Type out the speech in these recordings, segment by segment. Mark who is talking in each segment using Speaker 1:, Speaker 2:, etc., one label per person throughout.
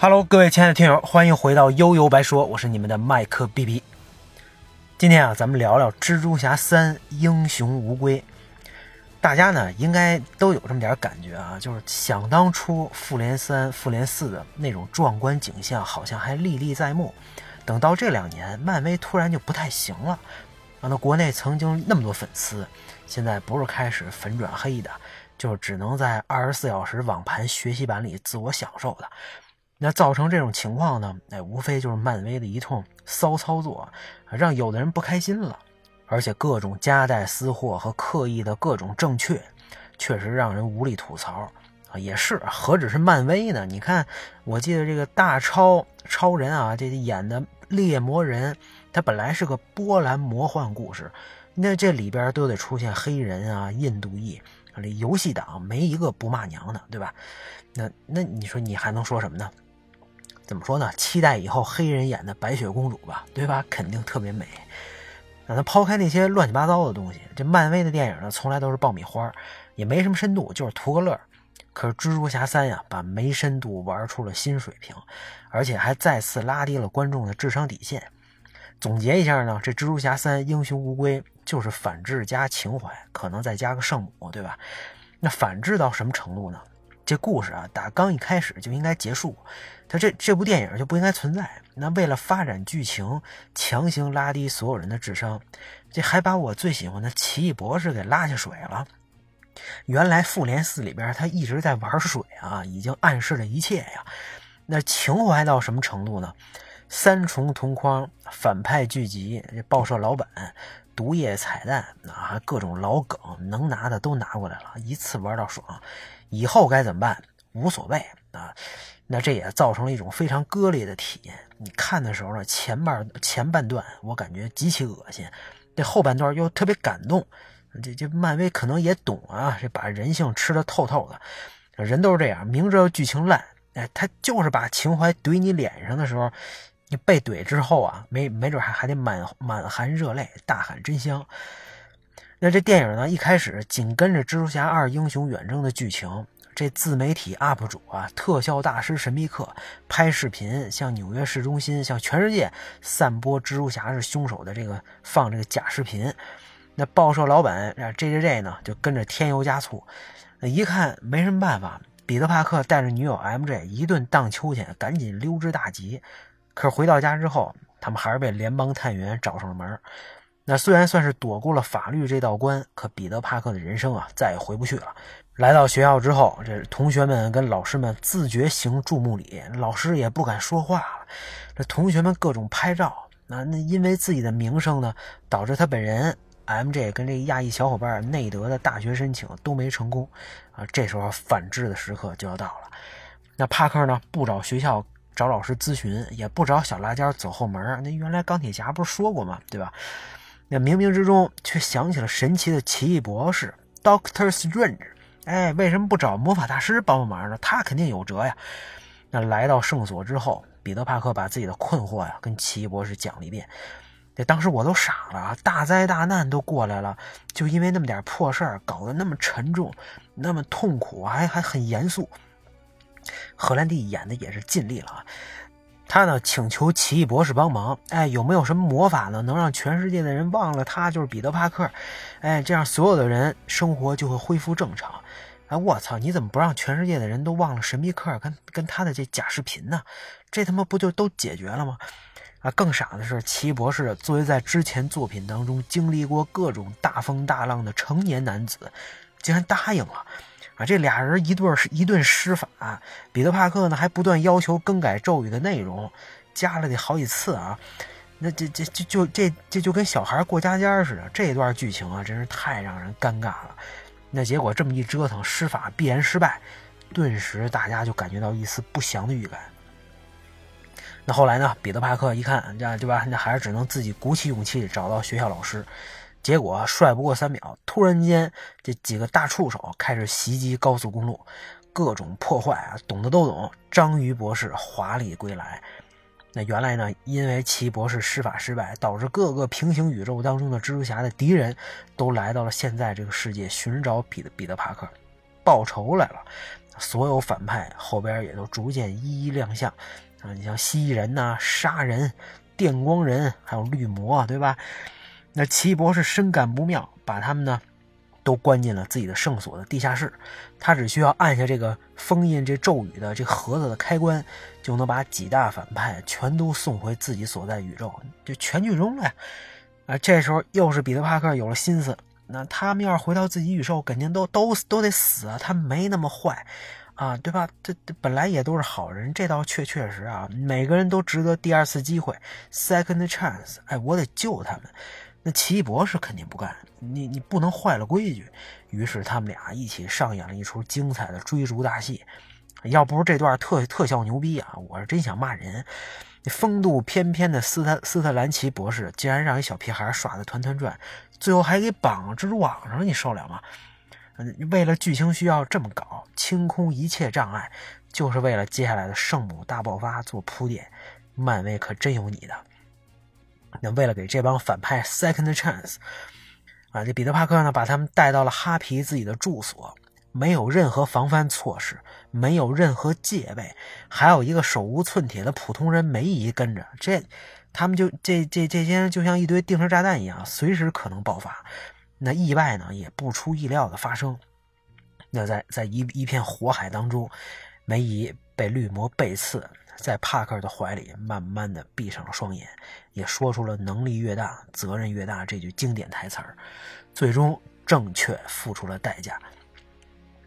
Speaker 1: Hello，各位亲爱的听友，欢迎回到悠悠白说，我是你们的麦克 B B。今天啊，咱们聊聊《蜘蛛侠三：英雄无归》。大家呢，应该都有这么点感觉啊，就是想当初复联三、复联四的那种壮观景象，好像还历历在目。等到这两年，漫威突然就不太行了。啊，那国内曾经那么多粉丝，现在不是开始粉转黑的，就是只能在二十四小时网盘学习版里自我享受的。那造成这种情况呢？哎，无非就是漫威的一通骚操作，让有的人不开心了，而且各种夹带私货和刻意的各种正确，确实让人无力吐槽啊！也是，何止是漫威呢？你看，我记得这个大超超人啊，这演的猎魔人，他本来是个波兰魔幻故事，那这里边都得出现黑人啊、印度裔，这游戏党没一个不骂娘的，对吧？那那你说你还能说什么呢？怎么说呢？期待以后黑人演的白雪公主吧，对吧？肯定特别美。那他抛开那些乱七八糟的东西，这漫威的电影呢，从来都是爆米花，也没什么深度，就是图个乐。可是蜘蛛侠三呀，把没深度玩出了新水平，而且还再次拉低了观众的智商底线。总结一下呢，这蜘蛛侠三英雄无归就是反制加情怀，可能再加个圣母，对吧？那反制到什么程度呢？这故事啊，打刚一开始就应该结束，他这这部电影就不应该存在。那为了发展剧情，强行拉低所有人的智商，这还把我最喜欢的奇异博士给拉下水了。原来复联四里边他一直在玩水啊，已经暗示了一切呀。那情怀到什么程度呢？三重同框，反派聚集，这报社老板，毒液彩蛋啊，各种老梗，能拿的都拿过来了，一次玩到爽。以后该怎么办？无所谓啊。那这也造成了一种非常割裂的体验。你看的时候呢，前半前半段我感觉极其恶心，这后半段又特别感动。这这漫威可能也懂啊，这把人性吃的透透的。人都是这样，明知道剧情烂，哎，他就是把情怀怼你脸上的时候，你被怼之后啊，没没准还还得满满含热泪，大喊真香。那这电影呢？一开始紧跟着《蜘蛛侠二：英雄远征》的剧情，这自媒体 UP 主啊，特效大师神秘客拍视频，向纽约市中心，向全世界散播蜘蛛侠是凶手的这个放这个假视频。那报社老板啊，J J J 呢，就跟着添油加醋。那一看没什么办法，彼得帕克带着女友 M J 一顿荡秋千，赶紧溜之大吉。可是回到家之后，他们还是被联邦探员找上了门。那虽然算是躲过了法律这道关，可彼得·帕克的人生啊，再也回不去了。来到学校之后，这同学们跟老师们自觉行注目礼，老师也不敢说话了。这同学们各种拍照，那那因为自己的名声呢，导致他本人 MJ 跟这亚裔小伙伴内德的大学申请都没成功。啊，这时候反制的时刻就要到了。那帕克呢，不找学校找老师咨询，也不找小辣椒走后门。那原来钢铁侠不是说过吗？对吧？那冥冥之中却想起了神奇的奇异博士 Doctor Strange，哎，为什么不找魔法大师帮帮忙呢？他肯定有辙呀。那来到圣所之后，彼得·帕克把自己的困惑呀跟奇异博士讲了一遍。那当时我都傻了啊！大灾大难都过来了，就因为那么点破事儿，搞得那么沉重，那么痛苦，还还很严肃。荷兰弟演的也是尽力了啊。他呢请求奇异博士帮忙，哎，有没有什么魔法呢？能让全世界的人忘了他就是彼得·帕克，哎，这样所有的人生活就会恢复正常。哎，我操，你怎么不让全世界的人都忘了神秘客跟跟他的这假视频呢？这他妈不就都解决了吗？啊，更傻的是，奇异博士作为在之前作品当中经历过各种大风大浪的成年男子，竟然答应了。啊这俩人一对是一顿施法，彼得·帕克呢还不断要求更改咒语的内容，加了得好几次啊。那这这就就这这就跟小孩过家家似的，这段剧情啊真是太让人尴尬了。那结果这么一折腾，施法必然失败，顿时大家就感觉到一丝不祥的预感。那后来呢，彼得·帕克一看，这对吧？那还是只能自己鼓起勇气找到学校老师。结果帅不过三秒，突然间这几个大触手开始袭击高速公路，各种破坏啊，懂的都懂。章鱼博士华丽归来。那原来呢，因为奇博士施法失败，导致各个平行宇宙当中的蜘蛛侠的敌人都来到了现在这个世界寻找彼得彼得帕克。报仇来了。所有反派后边也都逐渐一一亮相啊！你像蜥蜴人呐、杀人、电光人，还有绿魔，对吧？那奇异博士深感不妙，把他们呢都关进了自己的圣所的地下室。他只需要按下这个封印这咒语的这盒子的开关，就能把几大反派全都送回自己所在宇宙，就全剧终了呀！啊，这时候又是彼得·帕克有了心思。那他们要是回到自己宇宙，肯定都都都得死啊！他没那么坏，啊，对吧？这这本来也都是好人，这倒确确实啊，每个人都值得第二次机会，second chance。哎，我得救他们。那奇异博士肯定不干，你你不能坏了规矩。于是他们俩一起上演了一出精彩的追逐大戏。要不是这段特特效牛逼啊，我是真想骂人。风度翩翩的斯特斯特兰奇博士，竟然让一小屁孩耍的团团转，最后还给绑蜘蛛网上，你受了吗？为了剧情需要这么搞，清空一切障碍，就是为了接下来的圣母大爆发做铺垫。漫威可真有你的！那为了给这帮反派 second chance，啊，这彼得帕克呢，把他们带到了哈皮自己的住所。没有任何防范措施，没有任何戒备，还有一个手无寸铁的普通人梅姨跟着，这他们就这这这些人就像一堆定时炸弹一样，随时可能爆发。那意外呢也不出意料的发生。那在在一一片火海当中，梅姨被绿魔背刺，在帕克的怀里慢慢的闭上了双眼，也说出了“能力越大，责任越大”这句经典台词儿，最终正确付出了代价。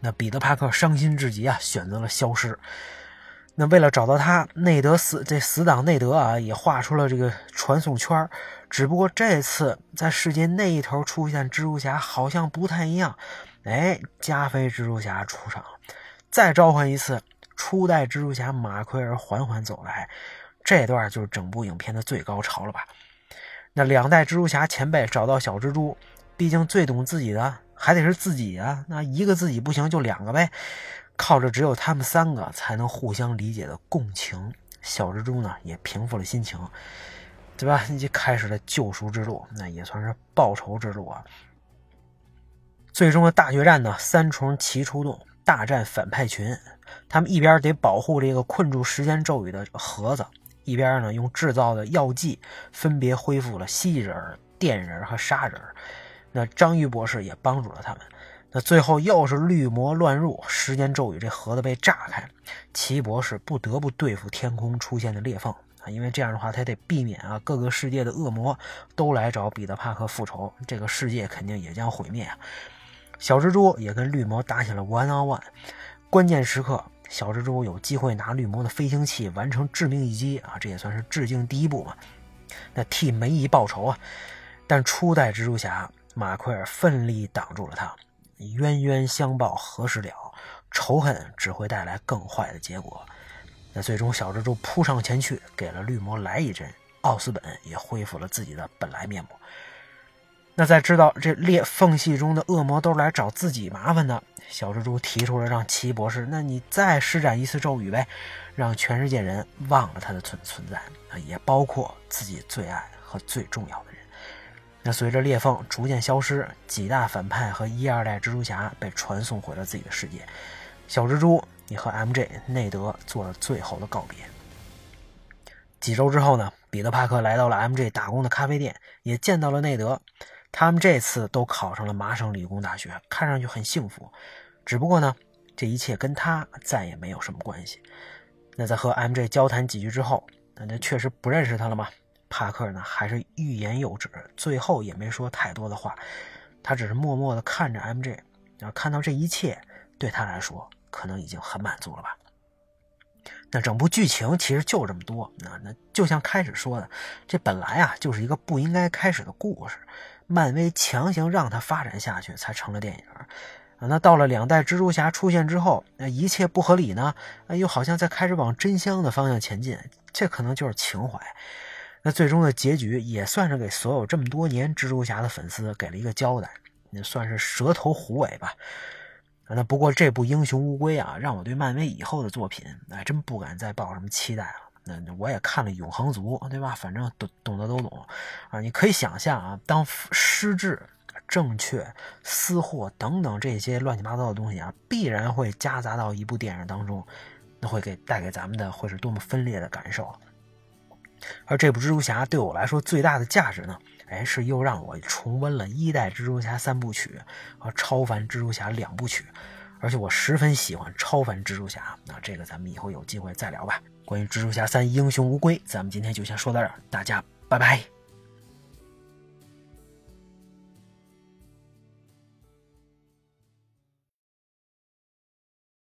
Speaker 1: 那彼得·帕克伤心至极啊，选择了消失。那为了找到他，内德死这死党内德啊，也画出了这个传送圈。只不过这次在世界那一头出现蜘蛛侠，好像不太一样。哎，加菲蜘蛛侠出场，再召唤一次初代蜘蛛侠马奎尔缓缓走来。这段就是整部影片的最高潮了吧？那两代蜘蛛侠前辈找到小蜘蛛，毕竟最懂自己的。还得是自己啊，那一个自己不行就两个呗，靠着只有他们三个才能互相理解的共情，小蜘蛛呢也平复了心情，对吧？就开始了救赎之路，那也算是报仇之路啊。最终的大决战呢，三重齐出动，大战反派群。他们一边得保护这个困住时间咒语的盒子，一边呢用制造的药剂分别恢复了蜥蜴人、电人和沙人。那章鱼博士也帮助了他们。那最后又是绿魔乱入，时间咒语这盒子被炸开，奇博士不得不对付天空出现的裂缝啊，因为这样的话他得避免啊各个世界的恶魔都来找彼得帕克复仇，这个世界肯定也将毁灭啊。小蜘蛛也跟绿魔打起了 one on one，关键时刻小蜘蛛有机会拿绿魔的飞行器完成致命一击啊，这也算是致敬第一部嘛。那替梅姨报仇啊，但初代蜘蛛侠。马奎尔奋力挡住了他，冤冤相报何时了？仇恨只会带来更坏的结果。那最终，小蜘蛛扑上前去，给了绿魔来一针，奥斯本也恢复了自己的本来面目。那在知道这裂缝隙中的恶魔都是来找自己麻烦的，小蜘蛛提出了让奇异博士，那你再施展一次咒语呗，让全世界人忘了他的存存在啊，也包括自己最爱和最重要的人。那随着裂缝逐渐消失，几大反派和一二代蜘蛛侠被传送回了自己的世界。小蜘蛛也和 MJ 内德做了最后的告别。几周之后呢，彼得帕克来到了 MJ 打工的咖啡店，也见到了内德。他们这次都考上了麻省理工大学，看上去很幸福。只不过呢，这一切跟他再也没有什么关系。那在和 MJ 交谈几句之后，那就确实不认识他了吗？帕克呢，还是欲言又止，最后也没说太多的话，他只是默默地看着 MJ，然后看到这一切，对他来说可能已经很满足了吧。那整部剧情其实就这么多，那那就像开始说的，这本来啊就是一个不应该开始的故事，漫威强行让它发展下去才成了电影。那到了两代蜘蛛侠出现之后，那一切不合理呢，又好像在开始往真相的方向前进，这可能就是情怀。那最终的结局也算是给所有这么多年蜘蛛侠的粉丝给了一个交代，也算是蛇头虎尾吧。那不过这部英雄乌龟啊，让我对漫威以后的作品哎真不敢再抱什么期待了。那我也看了永恒族，对吧？反正懂懂得都懂啊。你可以想象啊，当失智、正确、私货等等这些乱七八糟的东西啊，必然会夹杂到一部电影当中，那会给带给咱们的会是多么分裂的感受。而这部蜘蛛侠对我来说最大的价值呢，哎，是又让我重温了一代蜘蛛侠三部曲和超凡蜘蛛侠两部曲，而且我十分喜欢超凡蜘蛛侠。那这个咱们以后有机会再聊吧。关于蜘蛛侠三英雄无归，咱们今天就先说到这儿，大家拜拜。